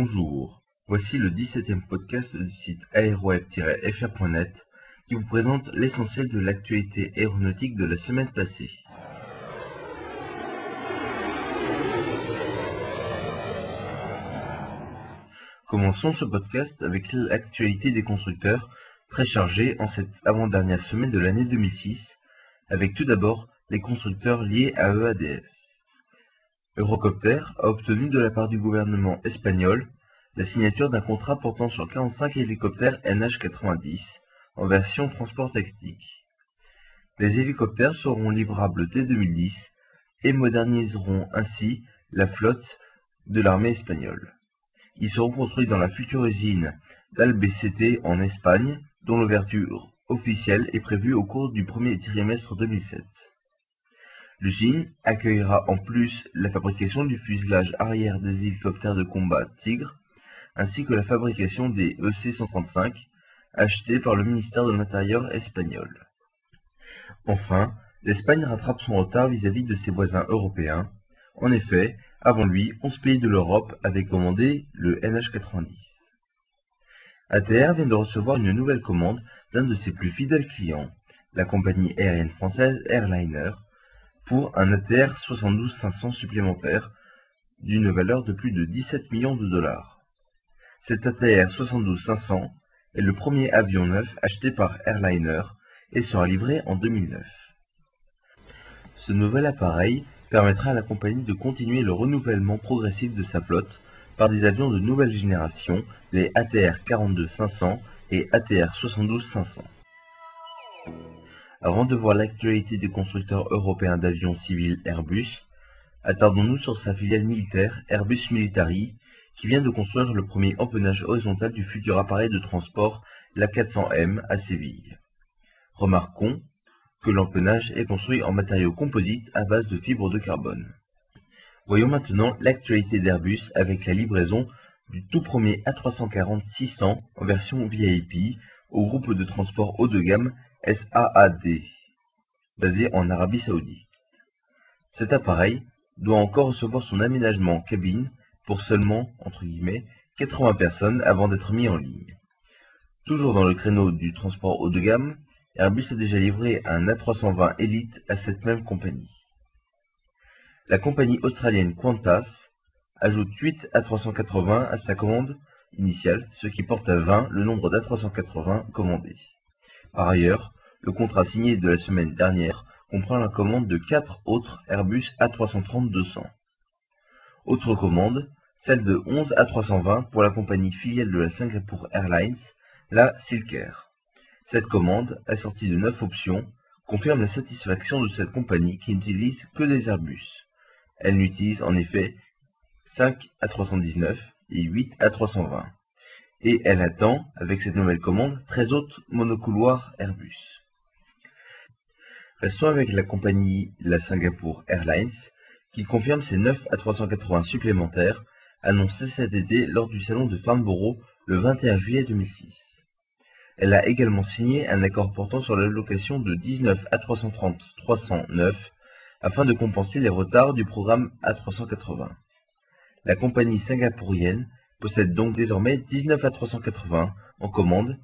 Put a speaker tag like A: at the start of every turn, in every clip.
A: Bonjour, voici le dix-septième podcast du site aéroweb-fr.net qui vous présente l'essentiel de l'actualité aéronautique de la semaine passée. Commençons ce podcast avec l'actualité des constructeurs, très chargée en cette avant-dernière semaine de l'année 2006, avec tout d'abord les constructeurs liés à EADS. Eurocopter a obtenu de la part du gouvernement espagnol la signature d'un contrat portant sur 45 hélicoptères NH-90 en version transport tactique. Les hélicoptères seront livrables dès 2010 et moderniseront ainsi la flotte de l'armée espagnole. Ils seront construits dans la future usine d'Albacete en Espagne, dont l'ouverture officielle est prévue au cours du premier trimestre 2007. L'usine accueillera en plus la fabrication du fuselage arrière des hélicoptères de combat Tigre, ainsi que la fabrication des EC-135, achetés par le ministère de l'Intérieur espagnol. Enfin, l'Espagne rattrape son retard vis-à-vis de ses voisins européens. En effet, avant lui, 11 pays de l'Europe avaient commandé le NH-90. ATR vient de recevoir une nouvelle commande d'un de ses plus fidèles clients, la compagnie aérienne française Airliner, pour un ATR 72-500 supplémentaire d'une valeur de plus de 17 millions de dollars. Cet ATR 72-500 est le premier avion neuf acheté par Airliner et sera livré en 2009. Ce nouvel appareil permettra à la compagnie de continuer le renouvellement progressif de sa flotte par des avions de nouvelle génération, les ATR 42-500 et ATR 72-500. Avant de voir l'actualité des constructeurs européens d'avions civils Airbus, attardons-nous sur sa filiale militaire Airbus Military, qui vient de construire le premier empennage horizontal du futur appareil de transport l'A400M à Séville. Remarquons que l'empennage est construit en matériaux composites à base de fibres de carbone. Voyons maintenant l'actualité d'Airbus avec la livraison du tout premier A340-600 en version VIP au groupe de transport haut de gamme SAAD, basé en Arabie Saoudite. Cet appareil doit encore recevoir son aménagement cabine pour seulement, entre guillemets, 80 personnes avant d'être mis en ligne. Toujours dans le créneau du transport haut de gamme, Airbus a déjà livré un A320 Elite à cette même compagnie. La compagnie australienne Qantas ajoute 8 A380 à sa commande initiale, ce qui porte à 20 le nombre d'A380 commandés. Par ailleurs, le contrat signé de la semaine dernière comprend la commande de quatre autres Airbus A330-200. Autre commande, celle de 11 A320 pour la compagnie filiale de la Singapore Airlines, la Silkair. Cette commande, assortie de 9 options, confirme la satisfaction de cette compagnie qui n'utilise que des Airbus. Elle n'utilise en effet 5 A319 et 8 A320 et elle attend, avec cette nouvelle commande, 13 autres monocouloirs Airbus. Restons avec la compagnie la Singapore Airlines, qui confirme ses 9 A380 supplémentaires annoncés cet été lors du salon de Farnborough le 21 juillet 2006. Elle a également signé un accord portant sur l'allocation de 19 A330-309 afin de compenser les retards du programme A380. La compagnie singapourienne possède donc désormais 19 A380 en commande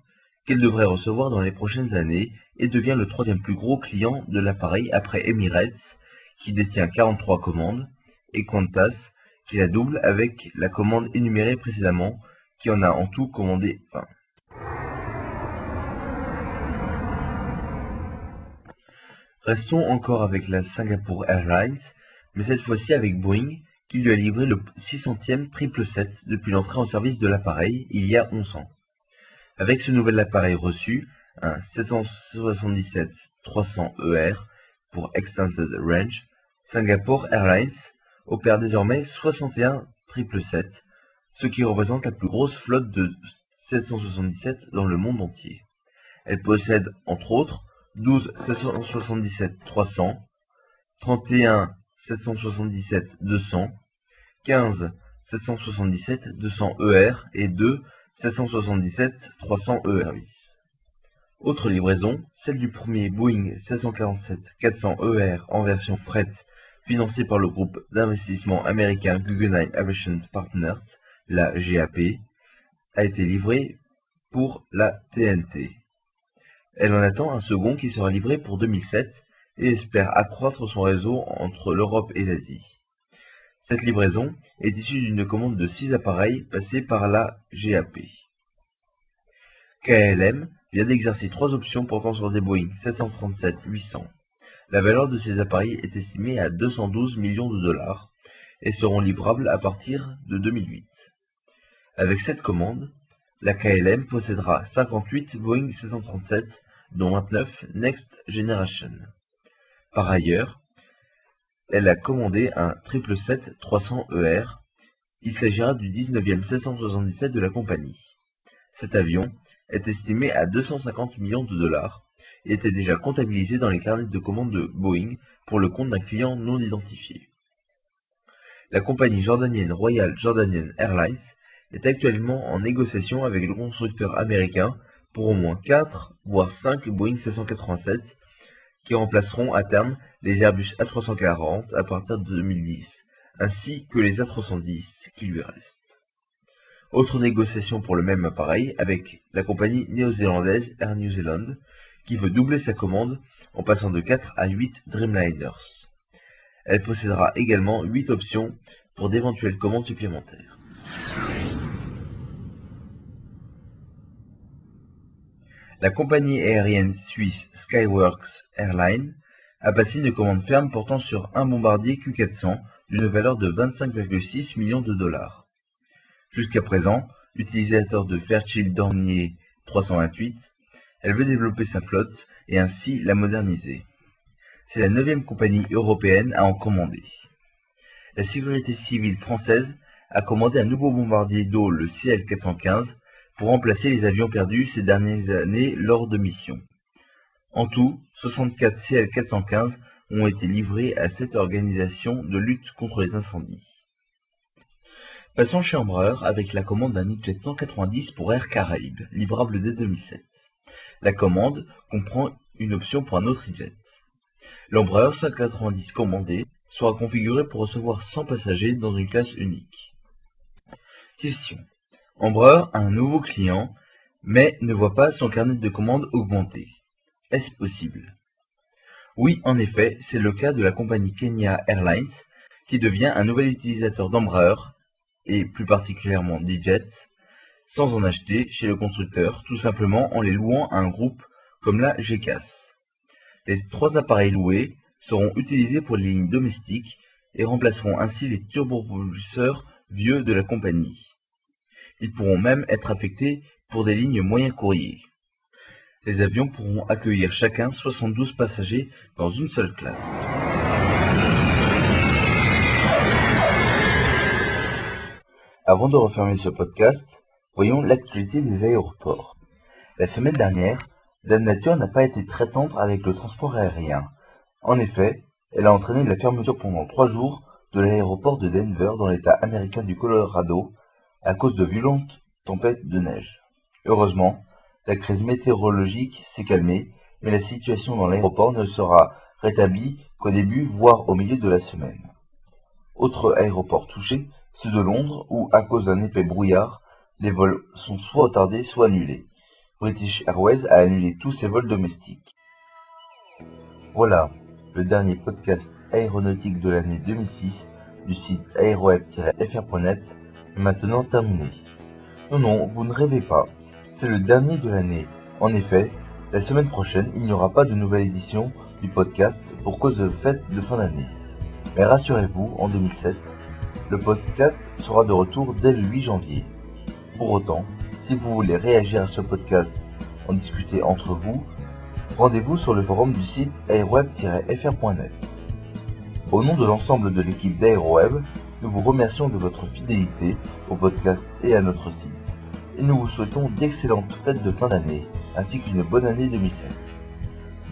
A: qu'elle devrait recevoir dans les prochaines années et devient le troisième plus gros client de l'appareil après Emirates qui détient 43 commandes et Qantas qui la double avec la commande énumérée précédemment qui en a en tout commandé 20. Restons encore avec la Singapore Airlines, mais cette fois-ci avec Boeing qui lui a livré le 600e 777 depuis l'entrée en service de l'appareil il y a 11 ans. Avec ce nouvel appareil reçu, un 777-300ER pour Extended Range, Singapore Airlines opère désormais 61 777, ce qui représente la plus grosse flotte de 777 dans le monde entier. Elle possède entre autres 12 777-300, 31 777-200, 15 777-200ER et 2 777-300ER. Autre livraison, celle du premier Boeing 747-400ER en version fret financé par le groupe d'investissement américain Guggenheim Aviation Partners la GAP, a été livré pour la TNT. Elle en attend un second qui sera livré pour 2007 et espère accroître son réseau entre l'Europe et l'Asie. Cette livraison est issue d'une commande de 6 appareils passés par la GAP. KLM vient d'exercer trois options portant sur des Boeing 737-800. La valeur de ces appareils est estimée à 212 millions de dollars et seront livrables à partir de 2008. Avec cette commande, la KLM possédera 58 Boeing 737, dont 29 Next Generation. Par ailleurs, elle a commandé un 777-300ER. E Il s'agira du 19e 777 de la compagnie. Cet avion est estimé à 250 millions de dollars et était déjà comptabilisé dans les carnets de commandes de Boeing pour le compte d'un client non identifié. La compagnie jordanienne Royal Jordanian Airlines est actuellement en négociation avec le constructeur américain pour au moins 4 voire 5 Boeing 787 qui remplaceront à terme les Airbus A340 à partir de 2010, ainsi que les A310 qui lui restent. Autre négociation pour le même appareil avec la compagnie néo-zélandaise Air New Zealand, qui veut doubler sa commande en passant de 4 à 8 Dreamliners. Elle possédera également 8 options pour d'éventuelles commandes supplémentaires. La compagnie aérienne suisse Skyworks Airlines a passé une commande ferme portant sur un bombardier Q400 d'une valeur de 25,6 millions de dollars. Jusqu'à présent, utilisateur de Fairchild Dornier 328, elle veut développer sa flotte et ainsi la moderniser. C'est la neuvième compagnie européenne à en commander. La sécurité civile française a commandé un nouveau bombardier d'eau, le CL-415, pour remplacer les avions perdus ces dernières années lors de missions. En tout, 64 CL-415 ont été livrés à cette organisation de lutte contre les incendies. Passons chez Embraer avec la commande d'un E-Jet 190 pour Air Caraïbes, livrable dès 2007. La commande comprend une option pour un autre E-Jet. L'Embraer 190 commandé sera configuré pour recevoir 100 passagers dans une classe unique. Question. Embraer a un nouveau client, mais ne voit pas son carnet de commandes augmenter. Est-ce possible? Oui, en effet, c'est le cas de la compagnie Kenya Airlines, qui devient un nouvel utilisateur d'Embraer, et plus particulièrement d'E-Jet, sans en acheter chez le constructeur, tout simplement en les louant à un groupe comme la GECAS. Les trois appareils loués seront utilisés pour les lignes domestiques et remplaceront ainsi les turbopropulseurs vieux de la compagnie. Ils pourront même être affectés pour des lignes moyens courriers. Les avions pourront accueillir chacun 72 passagers dans une seule classe. Avant de refermer ce podcast, voyons l'actualité des aéroports. La semaine dernière, la nature n'a pas été très tendre avec le transport aérien. En effet, elle a entraîné la fermeture pendant trois jours de l'aéroport de Denver dans l'État américain du Colorado à cause de violentes tempêtes de neige. Heureusement, la crise météorologique s'est calmée, mais la situation dans l'aéroport ne sera rétablie qu'au début, voire au milieu de la semaine. Autre aéroport touché, ceux de Londres, où, à cause d'un épais brouillard, les vols sont soit retardés, soit annulés. British Airways a annulé tous ses vols domestiques. Voilà, le dernier podcast aéronautique de l'année 2006 du site aéroweb-fr.net maintenant terminé. Non, non, vous ne rêvez pas. C'est le dernier de l'année. En effet, la semaine prochaine, il n'y aura pas de nouvelle édition du podcast pour cause de fête de fin d'année. Mais rassurez-vous, en 2007, le podcast sera de retour dès le 8 janvier. Pour autant, si vous voulez réagir à ce podcast, en discuter entre vous, rendez-vous sur le forum du site aeroweb-fr.net. Au nom de l'ensemble de l'équipe d'AeroWeb, nous vous remercions de votre fidélité au podcast et à notre site, et nous vous souhaitons d'excellentes fêtes de fin d'année, ainsi qu'une bonne année 2007.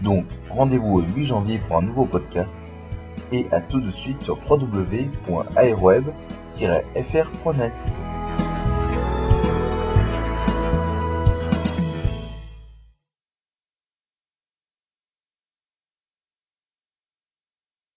A: Donc, rendez-vous au 8 janvier pour un nouveau podcast, et à tout de suite sur www.aeroweb-fr.net.